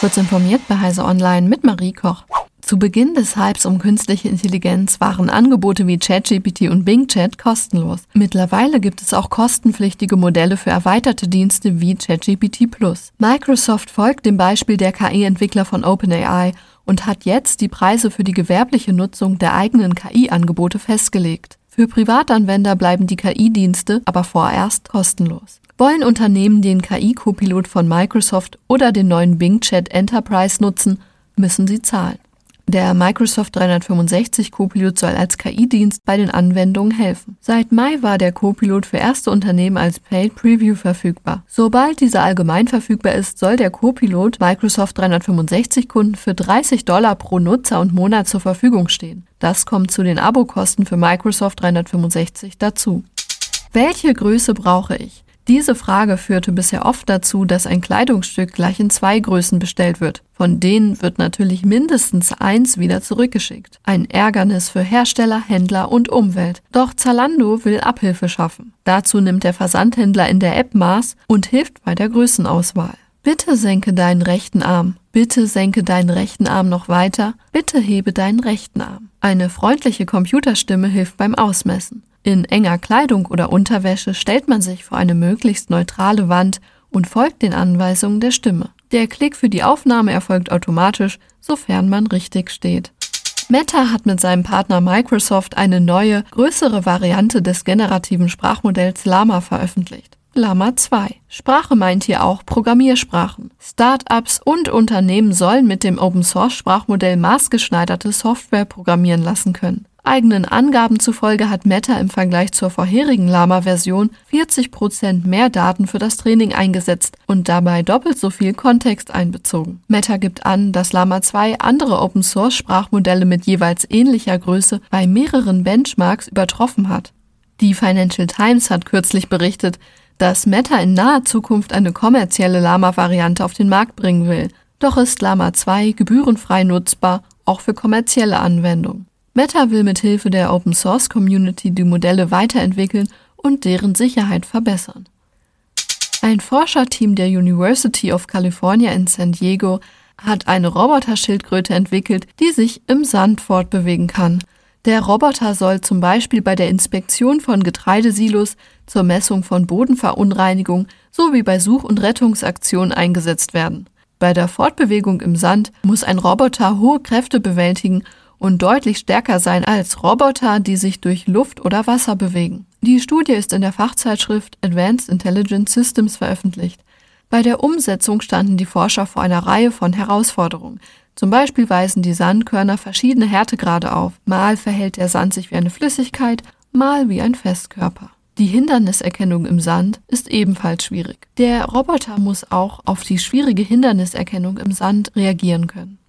Kurz informiert bei Heise Online mit Marie Koch. Zu Beginn des Hypes um künstliche Intelligenz waren Angebote wie ChatGPT und Bing Chat kostenlos. Mittlerweile gibt es auch kostenpflichtige Modelle für erweiterte Dienste wie ChatGPT Plus. Microsoft folgt dem Beispiel der KI-Entwickler von OpenAI und hat jetzt die Preise für die gewerbliche Nutzung der eigenen KI-Angebote festgelegt. Für Privatanwender bleiben die KI-Dienste aber vorerst kostenlos. Wollen Unternehmen den KI-Copilot von Microsoft oder den neuen Bing Chat Enterprise nutzen, müssen sie zahlen. Der Microsoft 365 Copilot soll als KI-Dienst bei den Anwendungen helfen. Seit Mai war der Copilot für erste Unternehmen als Paid Preview verfügbar. Sobald dieser allgemein verfügbar ist, soll der Copilot Microsoft 365 Kunden für 30 Dollar pro Nutzer und Monat zur Verfügung stehen. Das kommt zu den Abokosten für Microsoft 365 dazu. Welche Größe brauche ich? Diese Frage führte bisher oft dazu, dass ein Kleidungsstück gleich in zwei Größen bestellt wird. Von denen wird natürlich mindestens eins wieder zurückgeschickt. Ein Ärgernis für Hersteller, Händler und Umwelt. Doch Zalando will Abhilfe schaffen. Dazu nimmt der Versandhändler in der App Maß und hilft bei der Größenauswahl. Bitte senke deinen rechten Arm. Bitte senke deinen rechten Arm noch weiter. Bitte hebe deinen rechten Arm. Eine freundliche Computerstimme hilft beim Ausmessen. In enger Kleidung oder Unterwäsche stellt man sich vor eine möglichst neutrale Wand und folgt den Anweisungen der Stimme. Der Klick für die Aufnahme erfolgt automatisch, sofern man richtig steht. Meta hat mit seinem Partner Microsoft eine neue, größere Variante des generativen Sprachmodells Llama veröffentlicht. Llama 2. Sprache meint hier auch Programmiersprachen. Startups und Unternehmen sollen mit dem Open Source Sprachmodell maßgeschneiderte Software programmieren lassen können. Eigenen Angaben zufolge hat Meta im Vergleich zur vorherigen Lama-Version 40% mehr Daten für das Training eingesetzt und dabei doppelt so viel Kontext einbezogen. Meta gibt an, dass Lama 2 andere Open-Source-Sprachmodelle mit jeweils ähnlicher Größe bei mehreren Benchmarks übertroffen hat. Die Financial Times hat kürzlich berichtet, dass Meta in naher Zukunft eine kommerzielle Lama-Variante auf den Markt bringen will. Doch ist Lama 2 gebührenfrei nutzbar, auch für kommerzielle Anwendungen. Meta will mit Hilfe der Open Source Community die Modelle weiterentwickeln und deren Sicherheit verbessern. Ein Forscherteam der University of California in San Diego hat eine Roboterschildkröte entwickelt, die sich im Sand fortbewegen kann. Der Roboter soll zum Beispiel bei der Inspektion von Getreidesilos, zur Messung von Bodenverunreinigung sowie bei Such- und Rettungsaktionen eingesetzt werden. Bei der Fortbewegung im Sand muss ein Roboter hohe Kräfte bewältigen und deutlich stärker sein als Roboter, die sich durch Luft oder Wasser bewegen. Die Studie ist in der Fachzeitschrift Advanced Intelligent Systems veröffentlicht. Bei der Umsetzung standen die Forscher vor einer Reihe von Herausforderungen. Zum Beispiel weisen die Sandkörner verschiedene Härtegrade auf. Mal verhält der Sand sich wie eine Flüssigkeit, mal wie ein Festkörper. Die Hinderniserkennung im Sand ist ebenfalls schwierig. Der Roboter muss auch auf die schwierige Hinderniserkennung im Sand reagieren können.